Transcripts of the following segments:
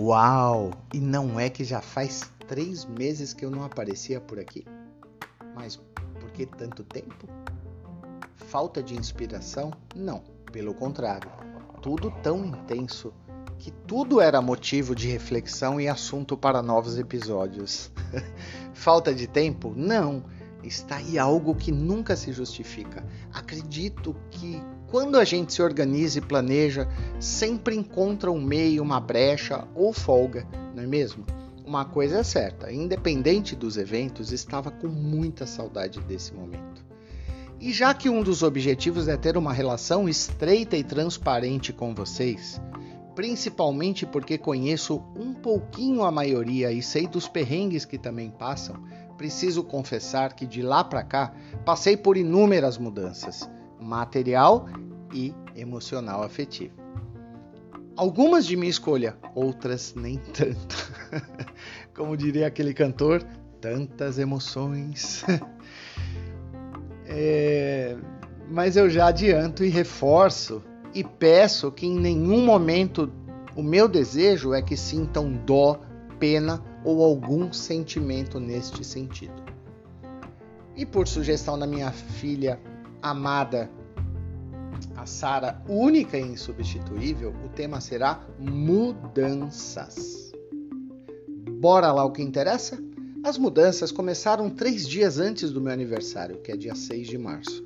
Uau! E não é que já faz três meses que eu não aparecia por aqui? Mas por que tanto tempo? Falta de inspiração? Não, pelo contrário. Tudo tão intenso que tudo era motivo de reflexão e assunto para novos episódios. Falta de tempo? Não. Está aí algo que nunca se justifica. Acredito que quando a gente se organiza e planeja, sempre encontra um meio, uma brecha ou folga, não é mesmo? Uma coisa é certa, independente dos eventos, estava com muita saudade desse momento. E já que um dos objetivos é ter uma relação estreita e transparente com vocês, principalmente porque conheço um pouquinho a maioria e sei dos perrengues que também passam, preciso confessar que de lá para cá passei por inúmeras mudanças material e emocional afetivo. Algumas de minha escolha, outras nem tanto. Como diria aquele cantor, tantas emoções. é, mas eu já adianto e reforço e peço que em nenhum momento o meu desejo é que sintam dó, pena ou algum sentimento neste sentido. E por sugestão da minha filha amada, a Sara, única e insubstituível, o tema será mudanças. Bora lá o que interessa? As mudanças começaram três dias antes do meu aniversário, que é dia 6 de março,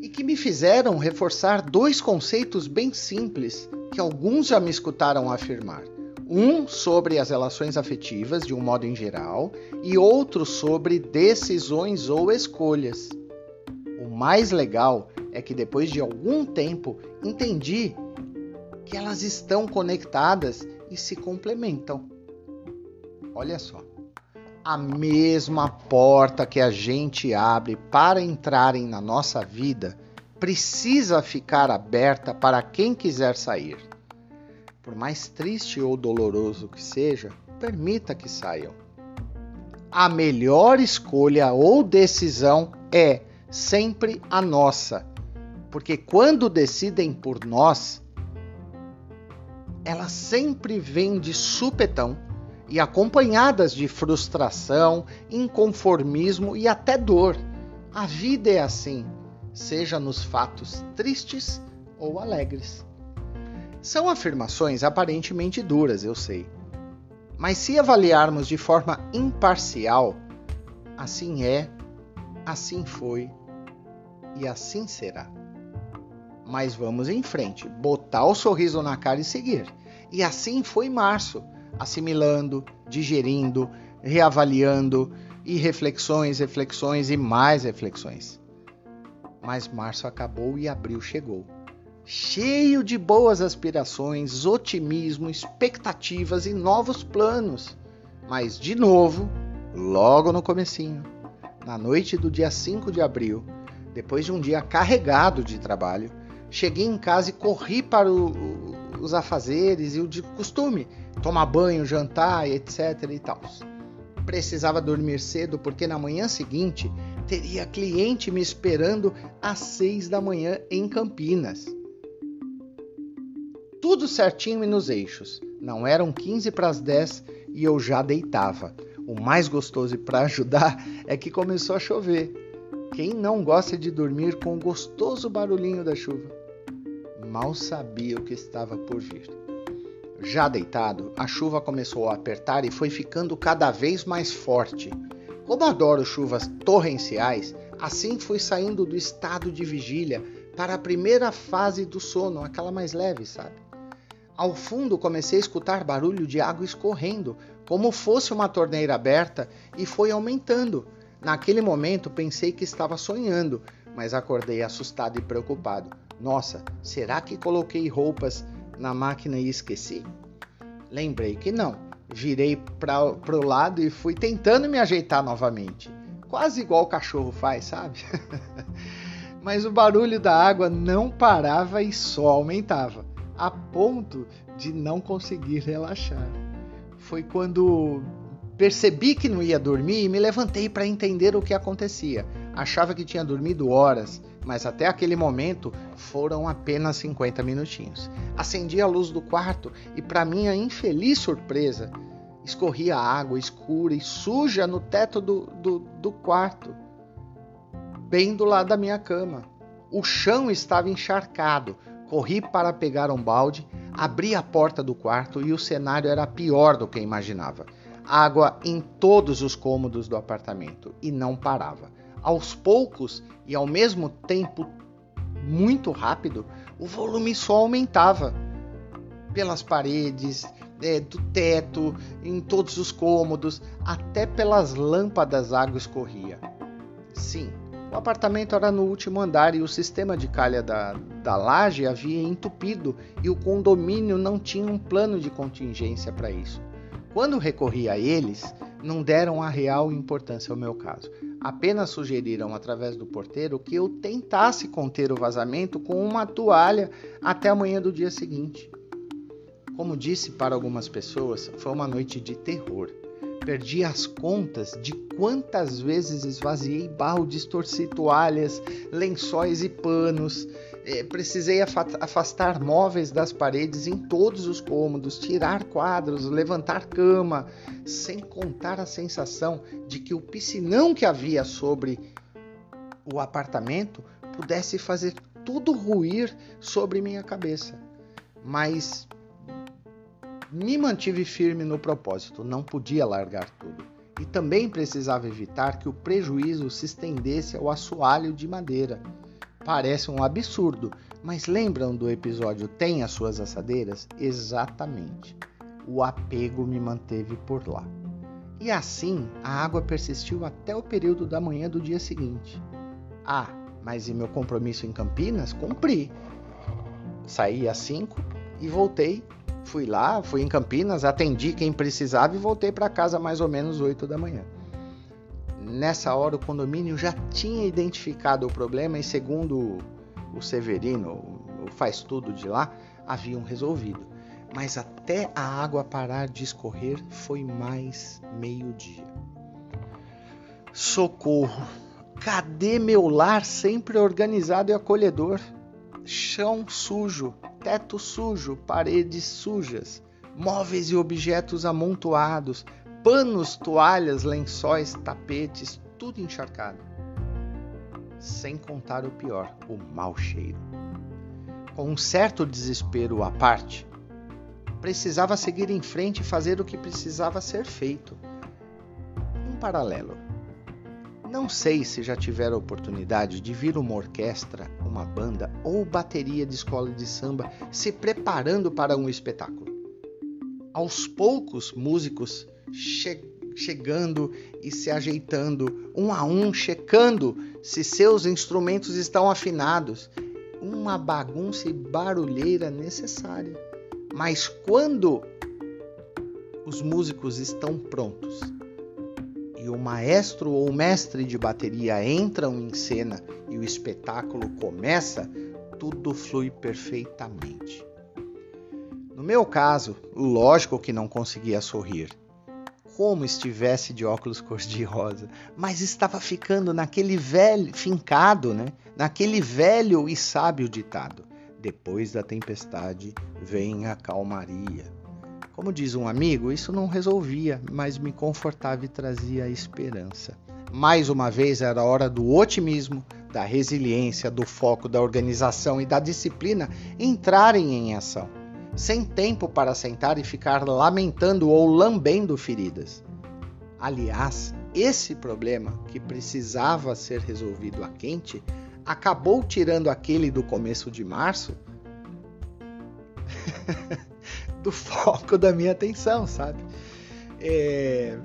e que me fizeram reforçar dois conceitos bem simples que alguns já me escutaram afirmar. Um sobre as relações afetivas, de um modo em geral, e outro sobre decisões ou escolhas. O mais legal é que depois de algum tempo entendi que elas estão conectadas e se complementam. Olha só. A mesma porta que a gente abre para entrarem na nossa vida precisa ficar aberta para quem quiser sair. Por mais triste ou doloroso que seja, permita que saiam. A melhor escolha ou decisão é sempre a nossa, porque quando decidem por nós, elas sempre vêm de supetão e acompanhadas de frustração, inconformismo e até dor. A vida é assim, seja nos fatos tristes ou alegres. São afirmações aparentemente duras, eu sei. Mas se avaliarmos de forma imparcial, assim é, assim foi e assim será. Mas vamos em frente, botar o sorriso na cara e seguir. E assim foi março assimilando, digerindo, reavaliando e reflexões, reflexões e mais reflexões. Mas março acabou e abril chegou. Cheio de boas aspirações, otimismo, expectativas e novos planos. Mas de novo, logo no comecinho, na noite do dia 5 de abril, depois de um dia carregado de trabalho, cheguei em casa e corri para o, os afazeres e o de costume, tomar banho, jantar, etc e tal. Precisava dormir cedo porque na manhã seguinte teria cliente me esperando às seis da manhã em Campinas. Tudo certinho e nos eixos. Não eram 15 para as 10 e eu já deitava. O mais gostoso e para ajudar é que começou a chover. Quem não gosta de dormir com o gostoso barulhinho da chuva? Mal sabia o que estava por vir. Já deitado, a chuva começou a apertar e foi ficando cada vez mais forte. Como adoro chuvas torrenciais, assim fui saindo do estado de vigília para a primeira fase do sono, aquela mais leve, sabe? Ao fundo comecei a escutar barulho de água escorrendo, como fosse uma torneira aberta, e foi aumentando. Naquele momento pensei que estava sonhando, mas acordei assustado e preocupado. Nossa, será que coloquei roupas na máquina e esqueci? Lembrei que não. Virei para o lado e fui tentando me ajeitar novamente. Quase igual o cachorro faz, sabe? Mas o barulho da água não parava e só aumentava, a ponto de não conseguir relaxar. Foi quando percebi que não ia dormir e me levantei para entender o que acontecia. Achava que tinha dormido horas, mas até aquele momento foram apenas 50 minutinhos. Acendi a luz do quarto e, para minha infeliz surpresa, escorria água escura e suja no teto do, do, do quarto, bem do lado da minha cama. O chão estava encharcado. Corri para pegar um balde, abri a porta do quarto e o cenário era pior do que imaginava. Água em todos os cômodos do apartamento e não parava. Aos poucos e ao mesmo tempo muito rápido, o volume só aumentava. Pelas paredes, é, do teto, em todos os cômodos, até pelas lâmpadas água escorria. Sim, o apartamento era no último andar e o sistema de calha da, da laje havia entupido e o condomínio não tinha um plano de contingência para isso. Quando recorri a eles, não deram a real importância ao meu caso. Apenas sugeriram através do porteiro que eu tentasse conter o vazamento com uma toalha até a manhã do dia seguinte. Como disse para algumas pessoas, foi uma noite de terror. Perdi as contas de quantas vezes esvaziei baldes, torci toalhas, lençóis e panos. É, precisei afastar móveis das paredes em todos os cômodos, tirar quadros, levantar cama, sem contar a sensação de que o piscinão que havia sobre o apartamento pudesse fazer tudo ruir sobre minha cabeça. Mas me mantive firme no propósito, não podia largar tudo. E também precisava evitar que o prejuízo se estendesse ao assoalho de madeira. Parece um absurdo, mas lembram do episódio Tem as suas assadeiras? Exatamente. O apego me manteve por lá. E assim, a água persistiu até o período da manhã do dia seguinte. Ah, mas e meu compromisso em Campinas? Cumpri. Saí às 5 e voltei Fui lá, fui em Campinas, atendi quem precisava e voltei para casa mais ou menos 8 da manhã. Nessa hora o condomínio já tinha identificado o problema e segundo o Severino, o faz tudo de lá, haviam resolvido. Mas até a água parar de escorrer foi mais meio-dia. Socorro! Cadê meu lar sempre organizado e acolhedor? Chão sujo, teto sujo, paredes sujas, móveis e objetos amontoados, panos, toalhas, lençóis, tapetes, tudo encharcado. Sem contar o pior, o mau cheiro. Com um certo desespero à parte, precisava seguir em frente e fazer o que precisava ser feito. Em paralelo, não sei se já tiveram a oportunidade de vir uma orquestra, uma banda ou bateria de escola de samba se preparando para um espetáculo. Aos poucos, músicos che chegando e se ajeitando, um a um, checando se seus instrumentos estão afinados. Uma bagunça e barulheira necessária. Mas quando os músicos estão prontos, e o maestro ou mestre de bateria entram em cena e o espetáculo começa, tudo flui perfeitamente. No meu caso, lógico que não conseguia sorrir, como estivesse de óculos cor-de-rosa, mas estava ficando naquele velho, fincado, né? Naquele velho e sábio ditado: depois da tempestade vem a calmaria. Como diz um amigo, isso não resolvia, mas me confortava e trazia esperança. Mais uma vez era hora do otimismo, da resiliência, do foco, da organização e da disciplina entrarem em ação, sem tempo para sentar e ficar lamentando ou lambendo feridas. Aliás, esse problema, que precisava ser resolvido a quente, acabou tirando aquele do começo de março do foco da minha atenção, sabe? É...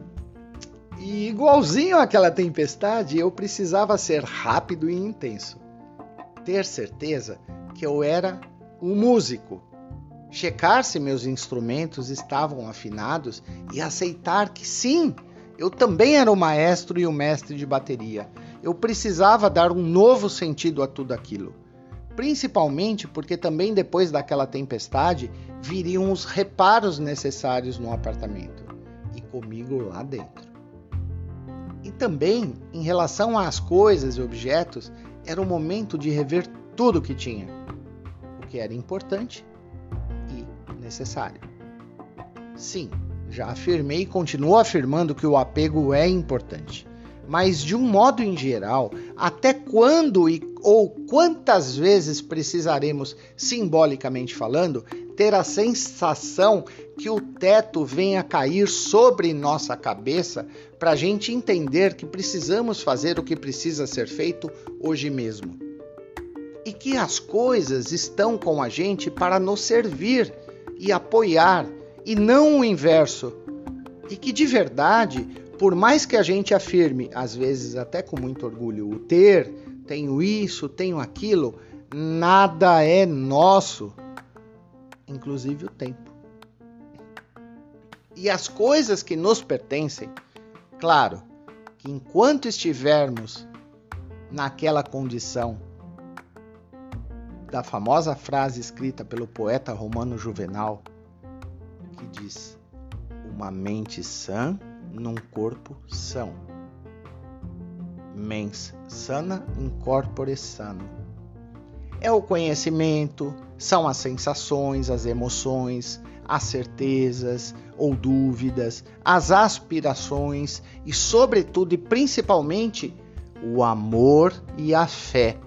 E igualzinho àquela tempestade, eu precisava ser rápido e intenso. Ter certeza que eu era um músico. Checar se meus instrumentos estavam afinados e aceitar que sim, eu também era o maestro e o mestre de bateria. Eu precisava dar um novo sentido a tudo aquilo principalmente porque também depois daquela tempestade viriam os reparos necessários no apartamento e comigo lá dentro. E também, em relação às coisas e objetos, era o momento de rever tudo o que tinha, o que era importante e necessário. Sim, já afirmei e continuo afirmando que o apego é importante. Mas de um modo em geral, até quando e ou quantas vezes precisaremos, simbolicamente falando, ter a sensação que o teto venha cair sobre nossa cabeça para a gente entender que precisamos fazer o que precisa ser feito hoje mesmo. E que as coisas estão com a gente para nos servir e apoiar, e não o inverso. E que de verdade, por mais que a gente afirme, às vezes até com muito orgulho, o ter, tenho isso, tenho aquilo, nada é nosso inclusive o tempo. E as coisas que nos pertencem, claro, que enquanto estivermos naquela condição da famosa frase escrita pelo poeta romano Juvenal, que diz: Uma mente sã num corpo são. Mens sana in corpore sano. É o conhecimento, são as sensações, as emoções, as certezas ou dúvidas, as aspirações e, sobretudo e principalmente, o amor e a fé.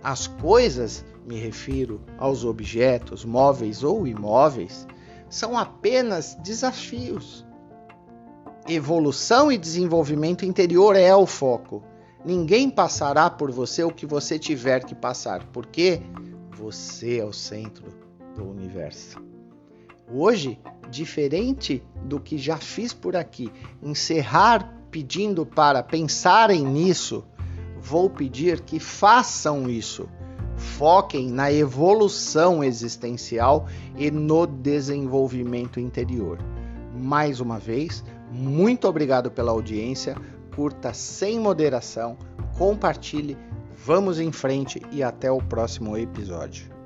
As coisas, me refiro aos objetos, móveis ou imóveis, são apenas desafios. Evolução e desenvolvimento interior é o foco. Ninguém passará por você o que você tiver que passar, porque você é o centro do universo. Hoje, diferente do que já fiz por aqui, encerrar pedindo para pensarem nisso, vou pedir que façam isso. Foquem na evolução existencial e no desenvolvimento interior. Mais uma vez, muito obrigado pela audiência. Curta sem moderação, compartilhe Vamos em frente e até o próximo episódio.